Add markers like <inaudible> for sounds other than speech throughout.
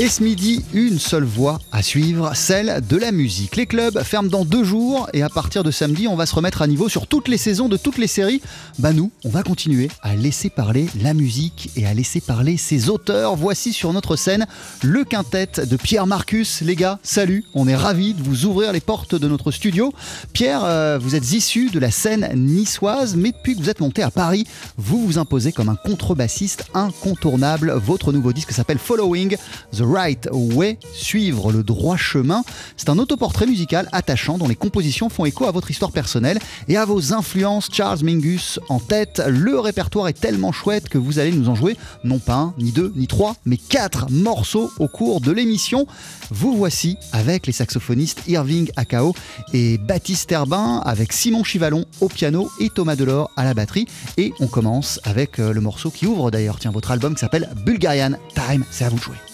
Et ce midi, une seule voie à suivre, celle de la musique. Les clubs ferment dans deux jours et à partir de samedi, on va se remettre à niveau sur toutes les saisons de toutes les séries. Bah nous, on va continuer à laisser parler la musique et à laisser parler ses auteurs. Voici sur notre scène le quintet de Pierre Marcus. Les gars, salut, on est ravis de vous ouvrir les portes de notre studio. Pierre, euh, vous êtes issu de la scène niçoise, mais depuis que vous êtes monté à Paris, vous vous imposez comme un contrebassiste incontournable. Votre nouveau disque s'appelle Following the Right Way, suivre le droit chemin. C'est un autoportrait musical attachant dont les compositions font écho à votre histoire personnelle et à vos influences. Charles Mingus en tête. Le répertoire est tellement chouette que vous allez nous en jouer non pas un, ni deux, ni trois, mais quatre morceaux au cours de l'émission. Vous voici avec les saxophonistes Irving Akao et Baptiste Herbin, avec Simon Chivalon au piano et Thomas Delors à la batterie. Et on commence avec euh, le morceau qui ouvre d'ailleurs, tiens, votre album qui s'appelle Bulgarian Time. C'est à vous de jouer.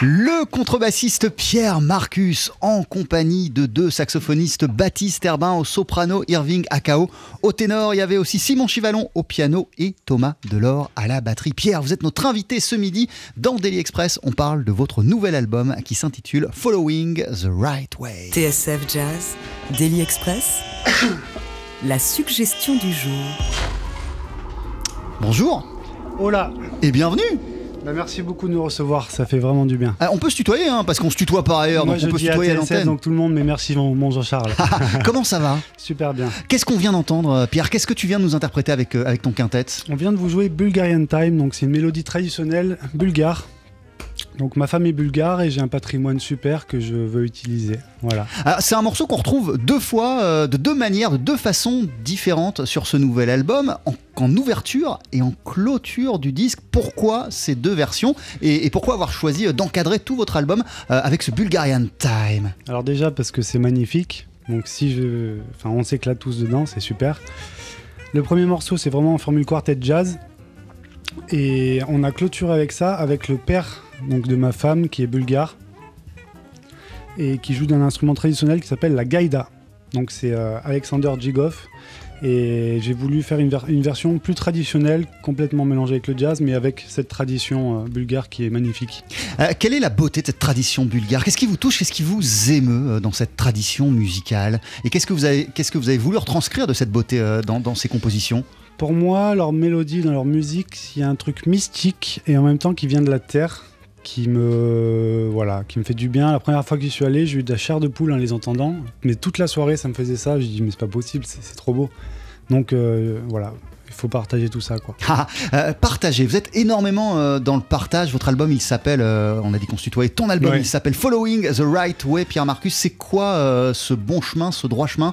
Le contrebassiste Pierre Marcus en compagnie de deux saxophonistes Baptiste Herbin au soprano, Irving Akao au ténor. Il y avait aussi Simon Chivalon au piano et Thomas Delors à la batterie. Pierre, vous êtes notre invité ce midi dans Daily Express. On parle de votre nouvel album qui s'intitule Following the Right Way. TSF Jazz, Daily Express, <coughs> la suggestion du jour. Bonjour Hola et bienvenue. Bah, Merci beaucoup de nous recevoir, ça fait vraiment du bien. Ah, on peut se tutoyer hein, parce qu'on se tutoie par ailleurs, Moi donc je on peut se à tutoyer à l'antenne. donc tout le monde, mais merci mon, mon Jean-Charles. Comment ça va <laughs> Super bien. Qu'est-ce qu'on vient d'entendre, euh, Pierre Qu'est-ce que tu viens de nous interpréter avec, euh, avec ton quintet On vient de vous jouer Bulgarian Time, donc c'est une mélodie traditionnelle bulgare. Donc ma femme est bulgare et j'ai un patrimoine super que je veux utiliser. Voilà. Alors, C'est un morceau qu'on retrouve deux fois, euh, de deux manières, de deux façons différentes sur ce nouvel album, en, en ouverture et en clôture du disque. Pourquoi ces deux versions et, et pourquoi avoir choisi euh, d'encadrer tout votre album euh, avec ce Bulgarian Time? Alors déjà parce que c'est magnifique, donc si je... Enfin on s'éclate tous dedans, c'est super. Le premier morceau c'est vraiment en formule quartet jazz. Et on a clôturé avec ça, avec le père donc, de ma femme qui est bulgare et qui joue d'un instrument traditionnel qui s'appelle la gaïda. Donc c'est euh, Alexander Djigov. Et j'ai voulu faire une, ver- une version plus traditionnelle, complètement mélangée avec le jazz, mais avec cette tradition euh, bulgare qui est magnifique. Euh, Quelle est la beauté de cette tradition bulgare? Qu'est-ce qui vous touche? Qu'est-ce qui vous émeut dans cette tradition musicale? Et qu'est-ce que vous avez, qu'est-ce que vous avez voulu retranscrire de cette beauté dans, dans ces compositions? Pour moi, leur mélodie, dans leur musique, il y a un truc mystique et en même temps qui vient de la terre, qui me, voilà, qui me fait du bien. La première fois que j'y suis allé, j'ai eu de la chair de poule en les entendant, mais toute la soirée, ça me faisait ça. J'ai dit, mais c'est pas possible, c'est trop beau. Donc euh, voilà, il faut partager tout ça, quoi. <laughs> Ah, euh, partagez, vous êtes énormément euh, dans le partage. Votre album, il s'appelle, on a dit qu'on se tutoyait, ton album, Ouais. il s'appelle Following the Right Way, Pierre Marcus. C'est quoi ce bon chemin, ce droit chemin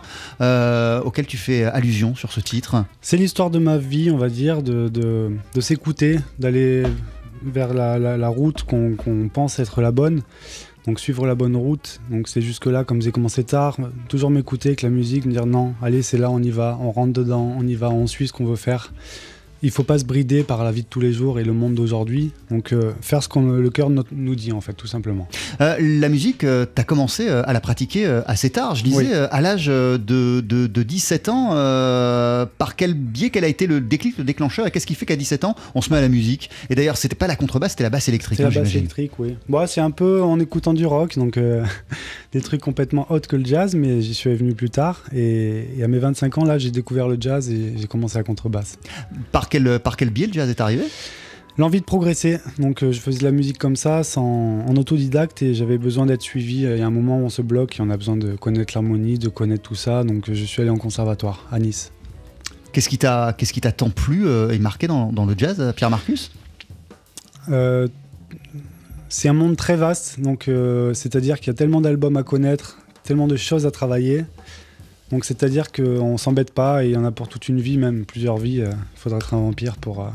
auquel tu fais allusion sur ce titre? C'est l'histoire de ma vie, on va dire, de, de, de s'écouter, d'aller vers la, route qu'on pense être la bonne. Donc suivre la bonne route. Donc c'est jusque-là, comme j'ai commencé tard, toujours m'écouter avec la musique, me dire non, allez, c'est là, on y va, on rentre dedans, on y va, on suit ce qu'on veut faire. Il faut pas se brider par la vie de tous les jours et le monde d'aujourd'hui. Donc euh, faire ce que le cœur no- nous dit, en fait, tout simplement. Euh, La musique, tu as commencé euh, à la pratiquer euh, assez tard. Je disais, Oui. euh, à l'âge euh, de, de- de 17 ans, euh, par quel biais, quel a été le déclic, le déclencheur Et qu'est-ce qui fait qu'à 17 ans, on se met à la musique? Et d'ailleurs, c'était pas la contrebasse, c'était la basse électrique, C'est la hein, basse électrique, oui. Bon, c'est un peu en écoutant du rock, donc euh, <laughs> des trucs complètement autres que le jazz, mais j'y suis venu plus tard. Et, et à mes 25 ans, là, j'ai découvert le jazz et j'ai commencé la contrebasse. Par quel, par quel biais le jazz est arrivé? L'envie de progresser, donc euh, je faisais de la musique comme ça, sans, en autodidacte, et j'avais besoin d'être suivi. Il y a un moment où on se bloque et on a besoin de connaître l'harmonie, de connaître tout ça, donc euh, je suis allé en conservatoire à Nice. Qu'est-ce qui t'a qu'est-ce qui t'a tant plu euh, et marqué dans, dans le jazz, euh, Pierre Marcus? Euh, c'est un monde très vaste, donc euh, c'est-à-dire qu'il y a tellement d'albums à connaître, tellement de choses à travailler. Donc c'est-à-dire qu'on s'embête pas et il y en a pour toute une vie, même plusieurs vies. Il faudra être un vampire pour euh,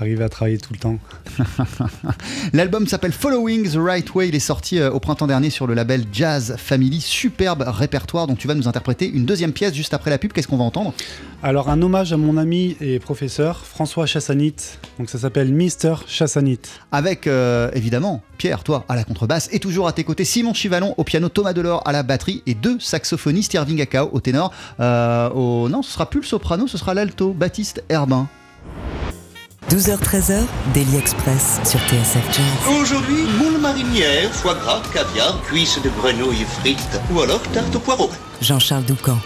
arriver à travailler tout le temps. <laughs> L'album s'appelle Following the Right Way. Il est sorti euh, au printemps dernier sur le label Jazz Family. Superbe répertoire dont tu vas nous interpréter une deuxième pièce juste après la pub. Qu'est-ce qu'on va entendre? Alors un hommage à mon ami et professeur François Chassanit. Donc ça s'appelle Mister Chassanit. Avec euh, évidemment Pierre, toi à la contrebasse et toujours à tes côtés Simon Chivalon au piano, Thomas Delors à la batterie et deux saxophonistes, Irving Akao au ténor. Euh, au... Non, ce sera plus le soprano, ce sera l'alto, Baptiste Herbin. 12h-13h, Daily Express sur TSF Jazz. Aujourd'hui, moule marinière, foie gras, caviar, cuisses de grenouille frites ou alors tarte au poireau. Jean-Charles Doucan.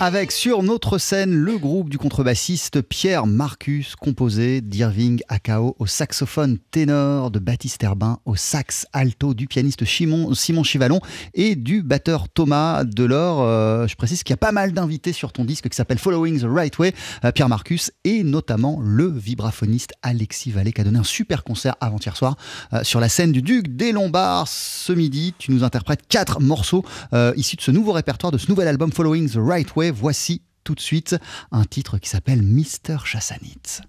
Avec sur notre scène le groupe du contrebassiste Pierre Marcus, composé d'Irving Akao au saxophone ténor, de Baptiste Herbin au sax alto, du pianiste Simon, Simon Chivalon et du batteur Thomas Delors. Euh, je précise qu'il y a pas mal d'invités sur ton disque qui s'appelle Following the Right Way, euh, Pierre Marcus et notamment le vibraphoniste Alexis Vallée qui a donné un super concert avant-hier soir euh, sur la scène du Duc des Lombards. Ce midi, tu nous interprètes quatre morceaux issus de ce nouveau répertoire, de ce nouvel album Following the Right Way. Voici tout de suite un titre qui s'appelle Mister Chassanit.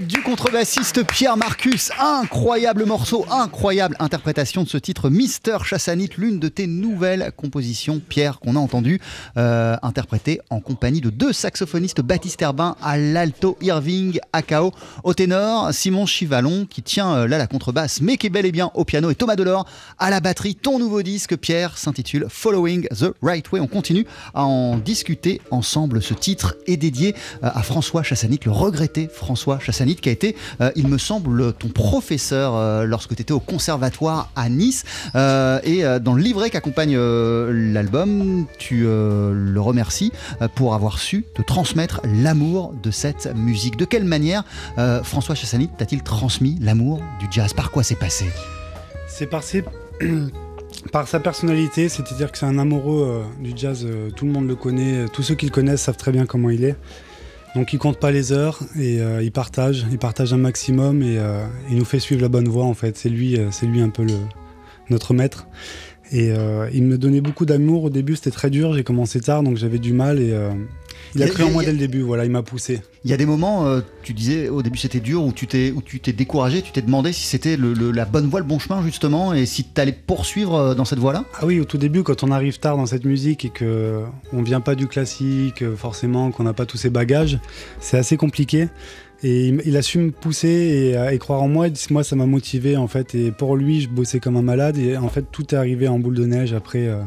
Du contrebassiste Pierre Marcus. Incroyable morceau, incroyable interprétation de ce titre Mister Chassanit, l'une de tes nouvelles compositions, Pierre, qu'on a entendu euh, interpréter en compagnie de deux saxophonistes, Baptiste Herbin à l'alto, Irving Akao au ténor, Simon Chivalon qui tient euh, là la contrebasse, mais qui est bel et bien au piano, et Thomas Delors à la batterie. Ton nouveau disque, Pierre, s'intitule Following the Right Way. On continue à en discuter ensemble. Ce titre est dédié euh, à François Chassanit, le regretté François Chassanit, qui a été, euh, il me semble, ton professeur euh, lorsque tu étais au conservatoire à Nice. Euh, et dans le livret qui accompagne l'album, tu le remercies pour avoir su te transmettre l'amour de cette musique. De quelle manière François Chassanit t'a-t-il transmis l'amour du jazz? Par quoi c'est passé? C'est passé <clears throat> Par sa personnalité, c'est-à-dire que c'est un amoureux du jazz, tout le monde le connaît, tous ceux qui le connaissent savent très bien comment il est. Donc il compte pas les heures et euh, il partage, il partage un maximum et euh, il nous fait suivre la bonne voie en fait. C'est lui, euh, c'est lui un peu notre maître. Et il me donnait beaucoup d'amour au début, c'était très dur, j'ai commencé tard donc j'avais du mal et il a cru en moi dès le début, voilà, il m'a poussé. Il y a des moments, euh, tu disais au début c'était dur, où tu t'es où tu t'es découragé, tu t'es demandé si c'était le- le- la bonne voie, le bon chemin justement, et si tu allais poursuivre euh, dans cette voie-là? Ah oui, au tout début, quand on arrive tard dans cette musique et que on vient pas du classique, euh, forcément, qu'on n'a pas tous ces bagages, c'est assez compliqué. Et il, a su me pousser et, et croire en moi. Et moi, ça m'a motivé en fait. Et pour lui, je bossais comme un malade. Et en fait, tout est arrivé en boule de neige après. euh,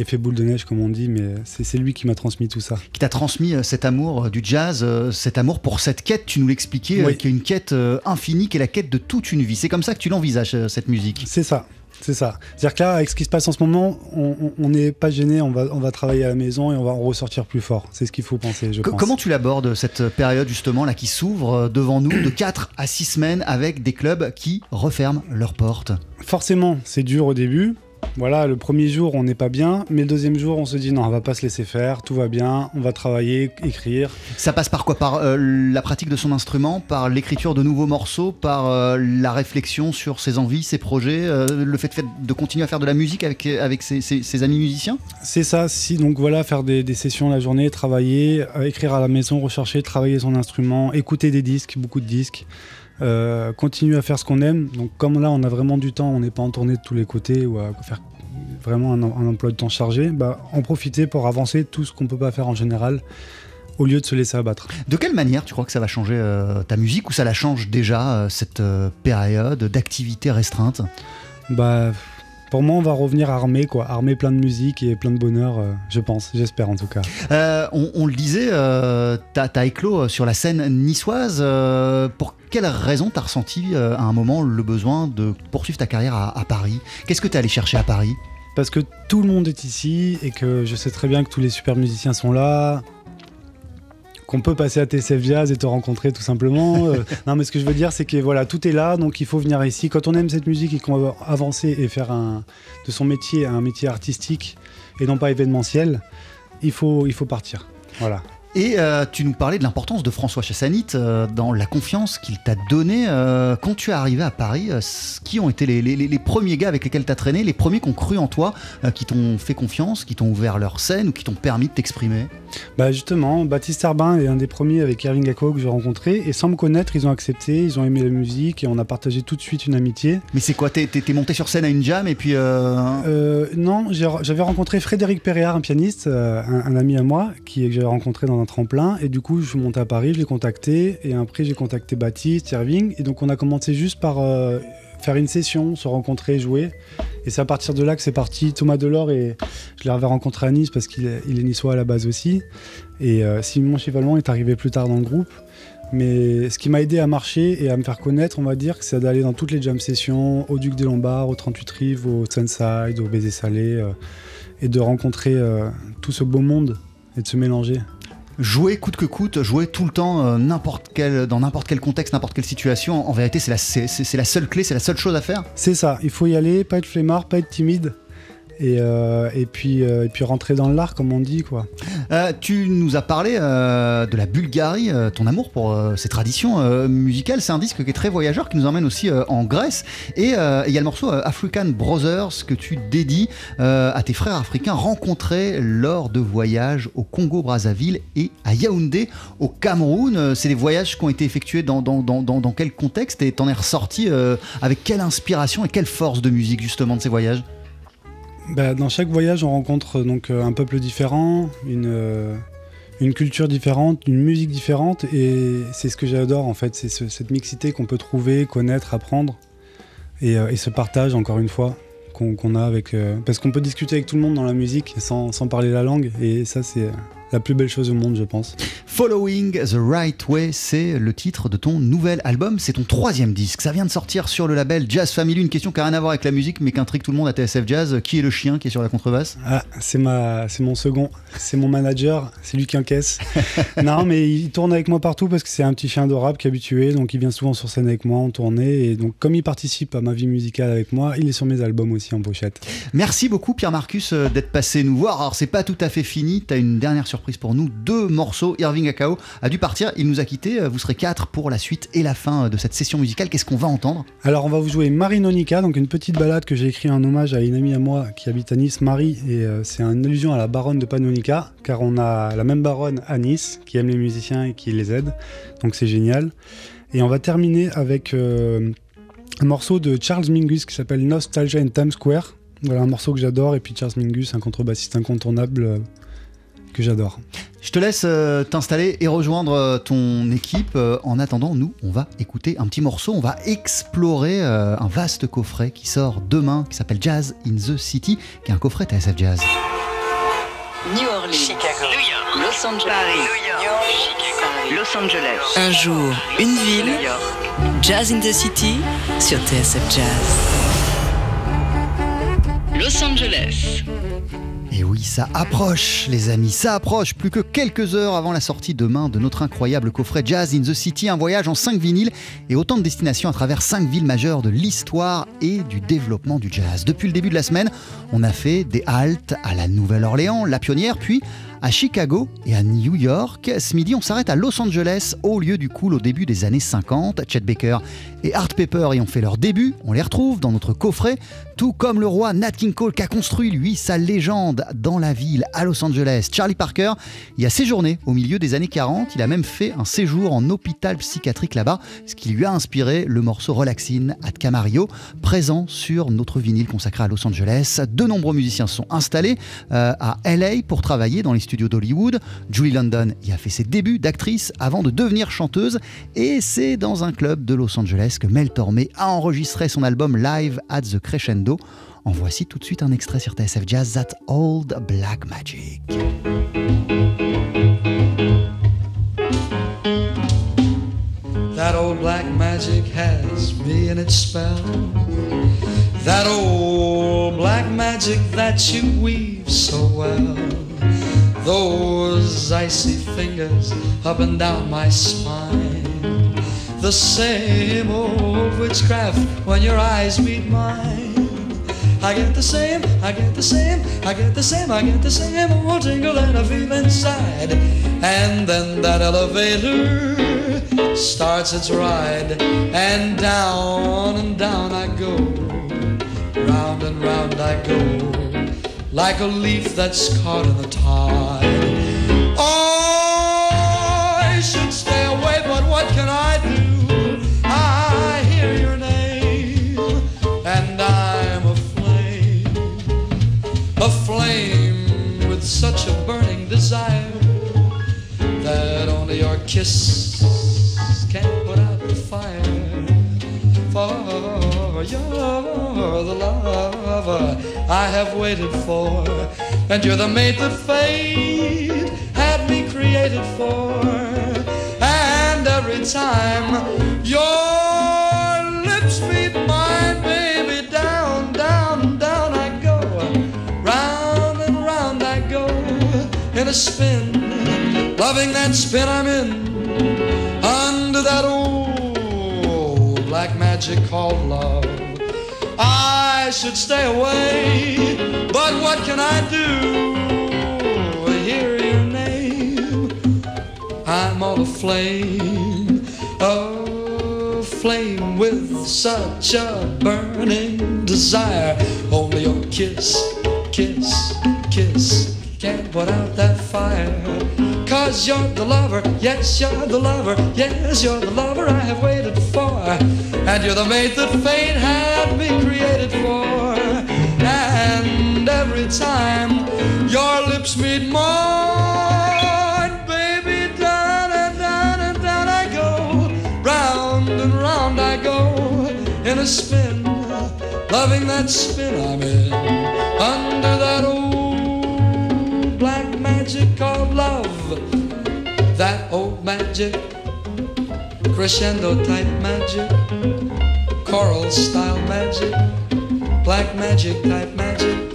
effet boule de neige, comme on dit. Mais c'est lui qui m'a transmis tout ça. qui t'a transmis euh, cet amour euh, du jazz, euh, cet amour pour cette quête, tu nous l'expliquais, Oui. qui est une quête infinie, qui est la quête de toute une vie. C'est comme ça que tu l'envisages, cette musique. C'est ça. C'est ça. C'est-à-dire que là, avec ce qui se passe en ce moment, on- n'est pas gêné, on va, on va travailler à la maison et on va en ressortir plus fort. C'est ce qu'il faut penser, je pense. comment tu l'abordes, cette période justement là qui s'ouvre devant nous de 4 à 6 semaines avec des clubs qui referment leurs portes? Forcément, c'est dur au début. Voilà, le premier jour, on n'est pas bien, mais le deuxième jour, on se dit non, on va pas se laisser faire, tout va bien, on va travailler, écrire. Ça passe par quoi? Par euh, la pratique de son instrument, par l'écriture de nouveaux morceaux, par euh, la réflexion sur ses envies, ses projets, euh, le fait de, fait de continuer à faire de la musique avec, avec ses, ses- ses amis musiciens? C'est ça, si donc voilà, faire des, des sessions la journée, travailler, écrire à la maison, rechercher, travailler son instrument, écouter des disques, beaucoup de disques, euh, continuer à faire ce qu'on aime. Donc comme là, on a vraiment du temps, on n'est pas en tournée de tous les côtés ou à faire vraiment un, un emploi de temps chargé, bah, en profiter pour avancer tout ce qu'on peut pas faire en général, au lieu de se laisser abattre. De quelle manière tu crois que ça va changer euh, ta musique ou ça la change déjà, euh, cette euh, période d'activité restreinte? Bah, pour moi, on va revenir armé, quoi. Armé plein de musique et plein de bonheur, euh, je pense. J'espère, en tout cas. Euh, on, on le disait, euh, t'as as éclos sur la scène niçoise. pour quelle raison t'as ressenti euh, à un moment le besoin de poursuivre ta carrière à, à Paris? Qu'est-ce que t'es allé chercher à Paris? Parce que tout le monde est ici et que je sais très bien que tous les super musiciens sont là. Qu'on peut passer à TCF Jazz et te rencontrer tout simplement. <laughs> Euh, non, mais ce que je veux dire, c'est que voilà, tout est là, donc il faut venir ici. Quand on aime cette musique et qu'on veut avancer et faire un, de son métier un métier artistique et non pas événementiel, il faut, il faut partir. Voilà. Et euh, tu nous parlais de l'importance de François Chassanit euh, dans la confiance qu'il t'a donnée euh, quand tu es arrivé à Paris. qui ont été les, les- les- les premiers gars avec lesquels t'as traîné, les premiers qui ont cru en toi, qui t'ont fait confiance, qui t'ont ouvert leur scène ou qui t'ont permis de t'exprimer? Bah justement, Baptiste Herbin est un des premiers avec Irving Gacco que j'ai rencontré et sans me connaître, ils ont accepté, ils ont aimé la musique et on a partagé tout de suite une amitié. Mais c'est quoi T'es monté sur scène à une jam et puis. non, j'avais rencontré Frédéric Perréard, un pianiste, un, un ami à moi, qui que j'avais rencontré dans tremplin. Et du coup, je suis monté à Paris, je l'ai contacté. Et après, j'ai contacté Baptiste, Irving. Et donc, on a commencé juste par euh, faire une session, se rencontrer, jouer. Et c'est à partir de là que c'est parti. Thomas Delors, et je l'avais rencontré à Nice parce qu'il est, il niçois à la base aussi. Et euh, Simon Chivalon est arrivé plus tard dans le groupe. Mais ce qui m'a aidé à marcher et à me faire connaître, on va dire, c'est d'aller dans toutes les jam sessions, au Duc des Lombards, au 38 Rives, au Sunside, au Baiser Salé, euh, et de rencontrer tout ce beau monde et de se mélanger. Jouer coûte que coûte, jouer tout le temps, euh, dans n'importe quel contexte, n'importe quelle situation, en vérité, c'est la, c'est- c'est- c'est la seule clé, c'est la seule chose à faire. C'est ça, il faut y aller, pas être flemmard, pas être timide. Et, euh, euh, et puis rentrer dans l'art, comme on dit, quoi. Euh, tu nous as parlé de la Bulgarie, ton amour pour ces traditions musicales. C'est un disque qui est très voyageur, qui nous emmène aussi en Grèce. Et il y a le morceau African Brothers que tu dédies à tes frères africains rencontrés lors de voyages au Congo-Brazzaville et à Yaoundé, au Cameroun. C'est des voyages qui ont été effectués dans, dans, quel contexte? Et t'en es ressorti avec quelle inspiration et quelle force de musique justement de ces voyages? Bah, dans chaque voyage, on rencontre donc euh, un peuple différent, une, euh, une culture différente, une musique différente, et c'est ce que j'adore en fait, c'est ce- cette mixité qu'on peut trouver, connaître, apprendre, et, euh, ce partage encore une fois qu'on a avec, euh, parce qu'on peut discuter avec tout le monde dans la musique sans, sans parler la langue, et ça c'est la plus belle chose au monde, je pense. Following the Right Way, c'est le titre de ton nouvel album. C'est ton troisième disque. Ça vient de sortir sur le label Jazz Family. Une question qui n'a rien à voir avec la musique, mais qui intrigue tout le monde à TSF Jazz. Qui est le chien qui est sur la contrebasse? Ah, c'est ma, c'est mon second, c'est mon manager, c'est lui qui encaisse. <laughs> non, mais il tourne avec moi partout parce que c'est un petit chien adorable qui est habitué, donc il vient souvent sur scène avec moi en tournée. Et donc, comme il participe à ma vie musicale avec moi, il est sur mes albums aussi en pochette. Merci beaucoup, Pierre Marcus, euh, d'être passé nous voir. Alors, c'est pas tout à fait fini. Tu as une dernière surprise pour nous. Deux morceaux. Irving Akao a dû partir. Il nous a quittés. Euh, Vous serez quatre pour la suite et la fin euh, de cette session musicale. Qu'est-ce qu'on va entendre? Alors, on va vous jouer Marinonica, donc une petite balade que j'ai écrite en hommage à une amie à moi qui habite à Nice, Marie, et euh, c'est une allusion à la baronne de Panonica, car on a la même baronne à Nice qui aime les musiciens et qui les aide, donc c'est génial. Et on va terminer avec un morceau de Charles Mingus qui s'appelle Nostalgia in Times Square. Voilà un morceau que j'adore, et puis Charles Mingus, un contrebassiste incontournable que j'adore. Je te laisse euh, t'installer et rejoindre euh, ton équipe. Euh, en attendant, nous, on va écouter un petit morceau. On va explorer euh, un vaste coffret qui sort demain, qui s'appelle Jazz in the City, qui est un coffret TSF Jazz. New Orleans, Chicago, Los Angeles, Paris, Los Angeles, Un jour, une ville, Jazz in the City sur TSF Jazz. Los Angeles. Oui, ça approche, les amis, ça approche. Plus que quelques heures avant la sortie demain de notre incroyable coffret Jazz in the City, un voyage en 5 vinyles et autant de destinations à travers 5 villes majeures de l'histoire et du développement du jazz. Depuis le début de la semaine, on a fait des haltes à la Nouvelle-Orléans, la pionnière, puis à Chicago et à New York. Ce midi, on s'arrête à Los Angeles, au lieu du cool au début des années 50. Chet Baker et Art Pepper y ont fait leur début. On les retrouve dans notre coffret, tout comme le roi Nat King Cole qui a construit, lui, sa légende dans la ville, à Los Angeles. Charlie Parker y a séjourné au milieu des années 40. Il a même fait un séjour en hôpital psychiatrique là-bas, ce qui lui a inspiré le morceau Relaxin at Camarillo, présent sur notre vinyle consacré à Los Angeles. De nombreux musiciens sont installés euh, à LA pour travailler dans les studios d'Hollywood. Julie London y a fait ses débuts d'actrice avant de devenir chanteuse. Et c'est dans un club de Los Angeles que Mel Tormé a enregistré son album Live at the Crescendo. En voici tout de suite un extrait sur TSF Jazz, That Old Black Magic. That old black magic has me in its spell. That old black magic that you weave so well. Those icy fingers up and down my spine. The same old witchcraft when your eyes meet mine. I get the same, I get the same, I get the same, I get the same old tingle that I feel inside. And then that elevator starts its ride, and down and down I go, round and round I go, like a leaf that's caught in the tide. The lover I have waited for, and you're the mate that fate had me created for. And every time your lips meet mine, baby, down, down, down I go, round and round I go in a spin, loving that spin I'm in under that old black magic called love. I should stay away, but what can I do? Hear your name, I'm all aflame, aflame with such a burning desire. Only your kiss, kiss, kiss can't put out that fire. Cause you're the lover, yes, you're the lover, yes, you're the lover I have waited for. And you're the mate that fate had me created for. And every time your lips meet mine, baby, down and down and down I go. Round and round I go in a spin, loving that spin I'm in. Under that old black magic of love. Magic, crescendo type magic, choral style magic, black magic type magic,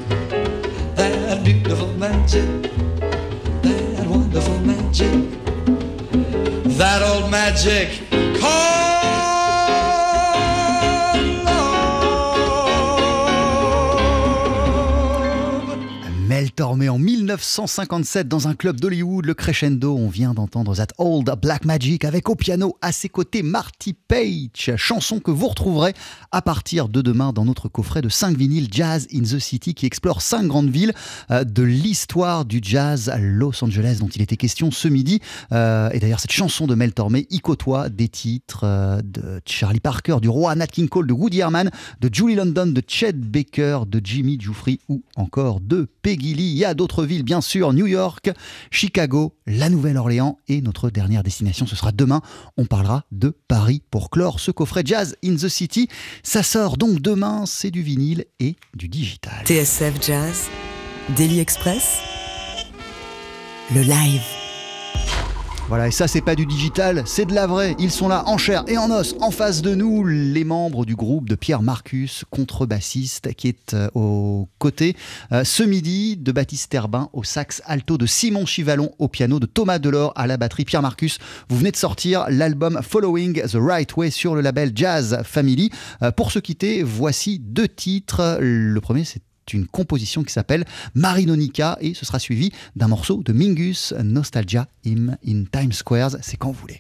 that beautiful magic, that wonderful magic, that old magic. Called Tormé en 1957 dans un club d'Hollywood, le crescendo. On vient d'entendre That Old Black Magic avec au piano à ses côtés Marty Page, chanson que vous retrouverez à partir de demain dans notre coffret de 5 vinyles Jazz in the City qui explore 5 grandes villes euh, de l'histoire du jazz à Los Angeles dont il était question ce midi. Euh, et d'ailleurs, cette chanson de Mel Tormé y côtoie des titres euh, de Charlie Parker, du roi Nat King Cole, de Woody Herman, de Julie London, de Chet Baker, de Jimmy Giuffre ou encore de Peggy Lee. Y a d'autres villes, bien sûr, New York, Chicago, la Nouvelle-Orléans et notre dernière destination, ce sera demain. On parlera de Paris pour clore ce coffret Jazz in the City. Ça sort donc demain, c'est du vinyle et du digital. TSF Jazz, Daily Express, le live. Voilà, et ça, c'est pas du digital, c'est de la vraie. Ils sont là en chair et en os, en face de nous, les membres du groupe de Pierre Marcus, contrebassiste, qui est euh, aux côtés euh, ce midi de Baptiste Herbin au sax alto, de Simon Chivalon au piano, de Thomas Delors à la batterie. Pierre Marcus, vous venez de sortir l'album Following the Right Way sur le label Jazz Family. Euh, pour se quitter, voici deux titres. Le premier, c'est une composition qui s'appelle Marinonica et ce sera suivi d'un morceau de Mingus, Nostalgia Hymn in Times Squares. C'est quand vous voulez.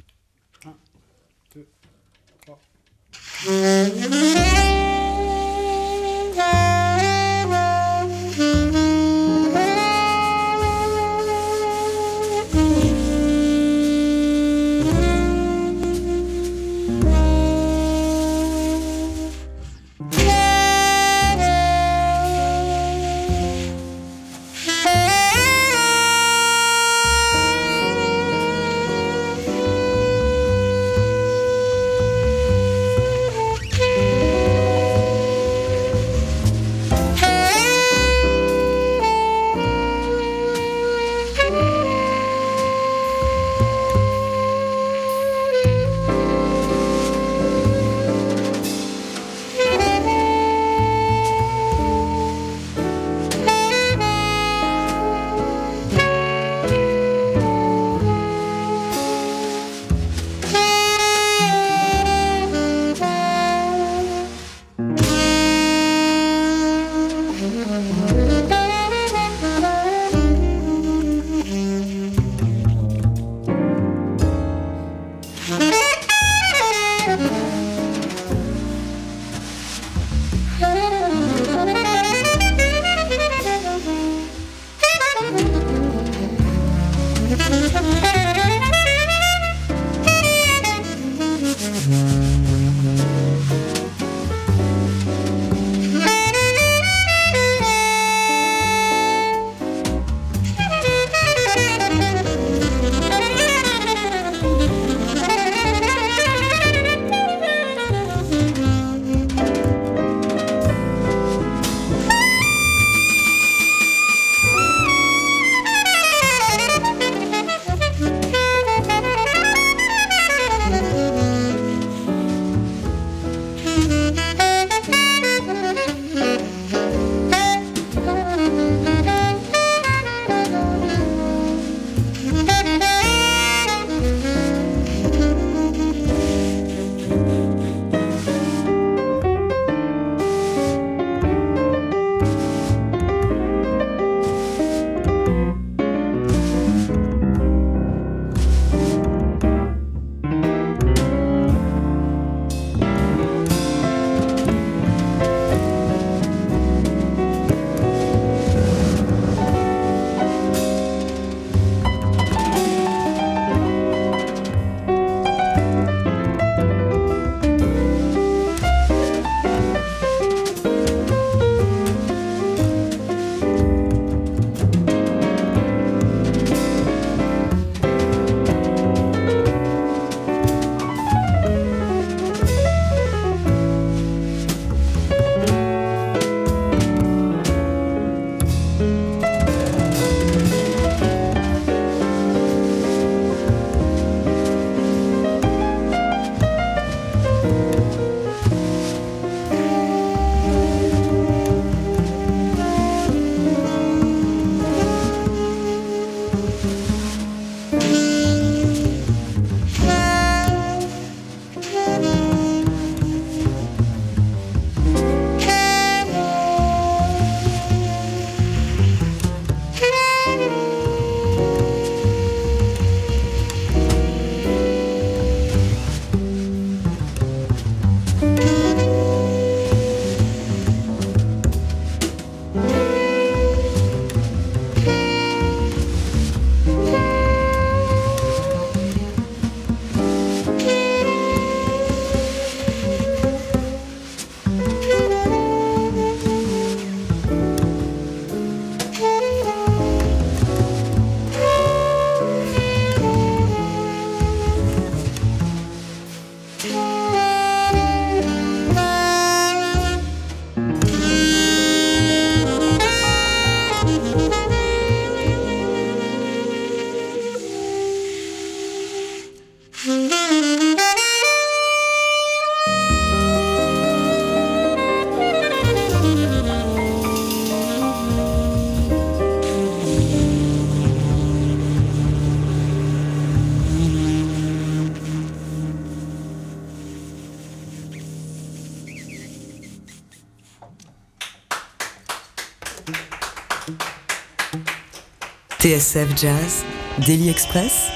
TSF Jazz, Daily Express,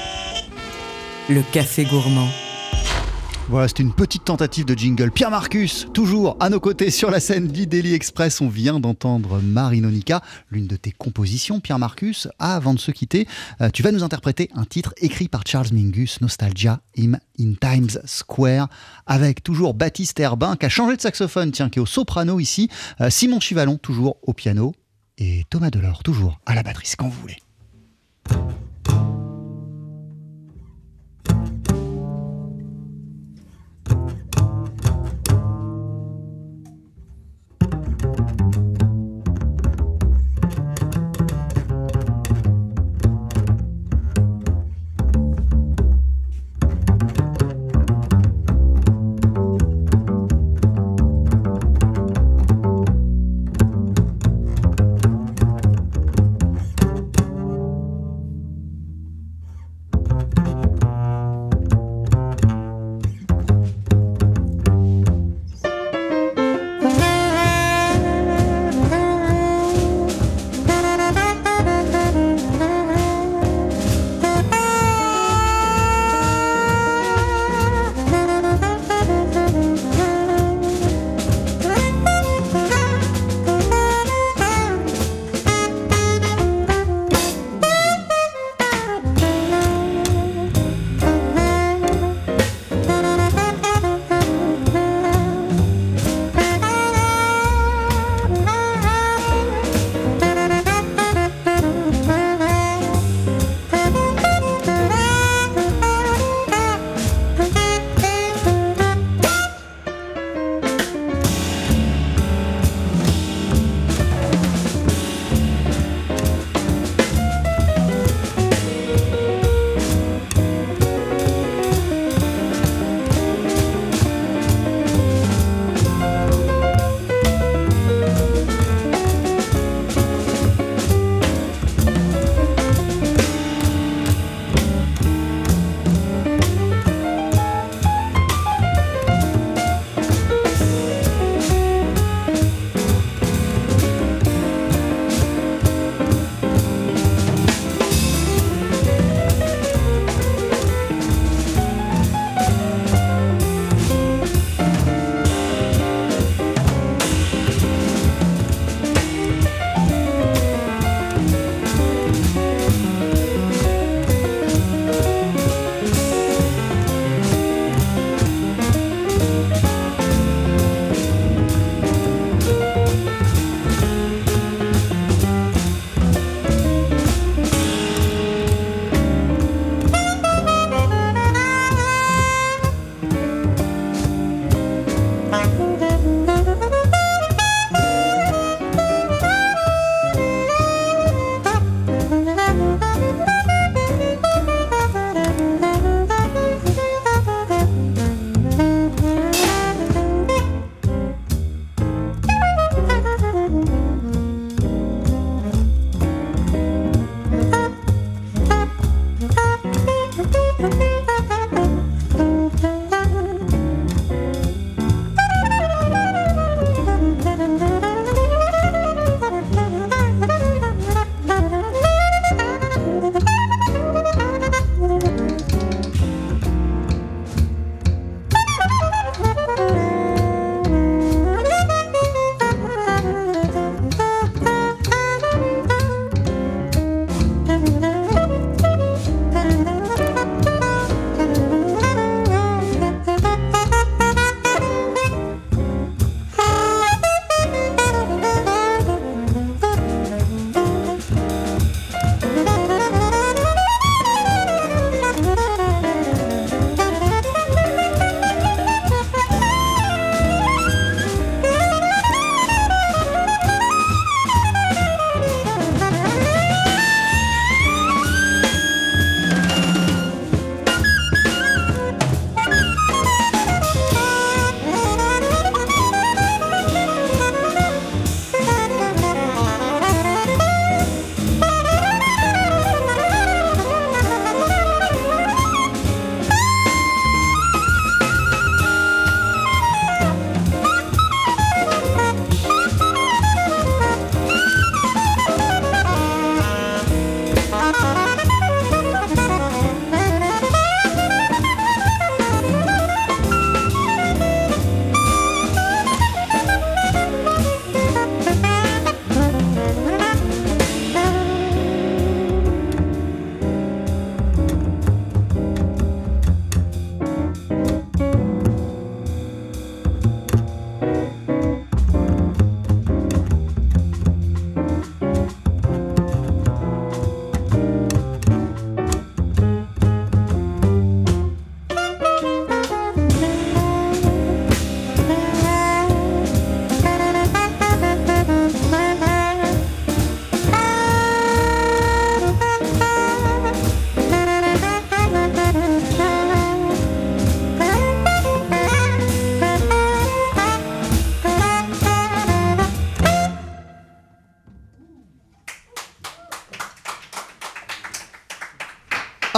le café gourmand. Voilà, c'est une petite tentative de jingle. Pierre Marcus, toujours à nos côtés sur la scène du Daily Express. On vient d'entendre Marinonica, l'une de tes compositions, Pierre Marcus. Avant de se quitter, euh, tu vas nous interpréter un titre écrit par Charles Mingus, Nostalgia in Times Square, avec toujours Baptiste Herbin, qui a changé de saxophone, tiens, qui est au soprano ici, euh, Simon Chivalon, toujours au piano, et Thomas Delors, toujours à la batterie, quand vous voulez. Thank you.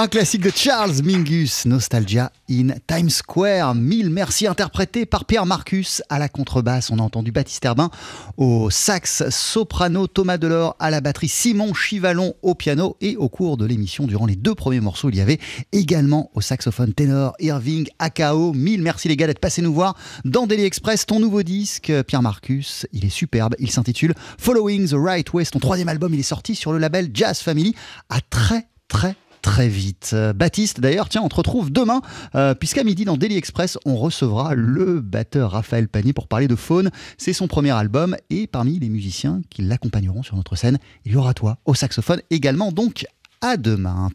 Un classique de Charles Mingus, Nostalgia in Times Square. Mille merci interprété par Pierre Marcus à la contrebasse. On a entendu Baptiste Herbin au sax, soprano, Thomas Delors à la batterie, Simon Chivalon au piano. Et au cours de l'émission, durant les deux premiers morceaux, il y avait également au saxophone ténor Irving Akao. Mille merci les gars d'être passés nous voir dans Daily Express. Ton nouveau disque, Pierre Marcus, il est superbe. Il s'intitule Following the Right Way. Ton troisième album, il est sorti sur le label Jazz Family. À très très très vite. Baptiste, d'ailleurs, tiens, on te retrouve demain, euh, puisqu'à midi dans Daily Express, on recevra le batteur Raphaël Panier pour parler de Faune. C'est son premier album, et parmi les musiciens qui l'accompagneront sur notre scène, il y aura toi au saxophone également. Donc, à demain.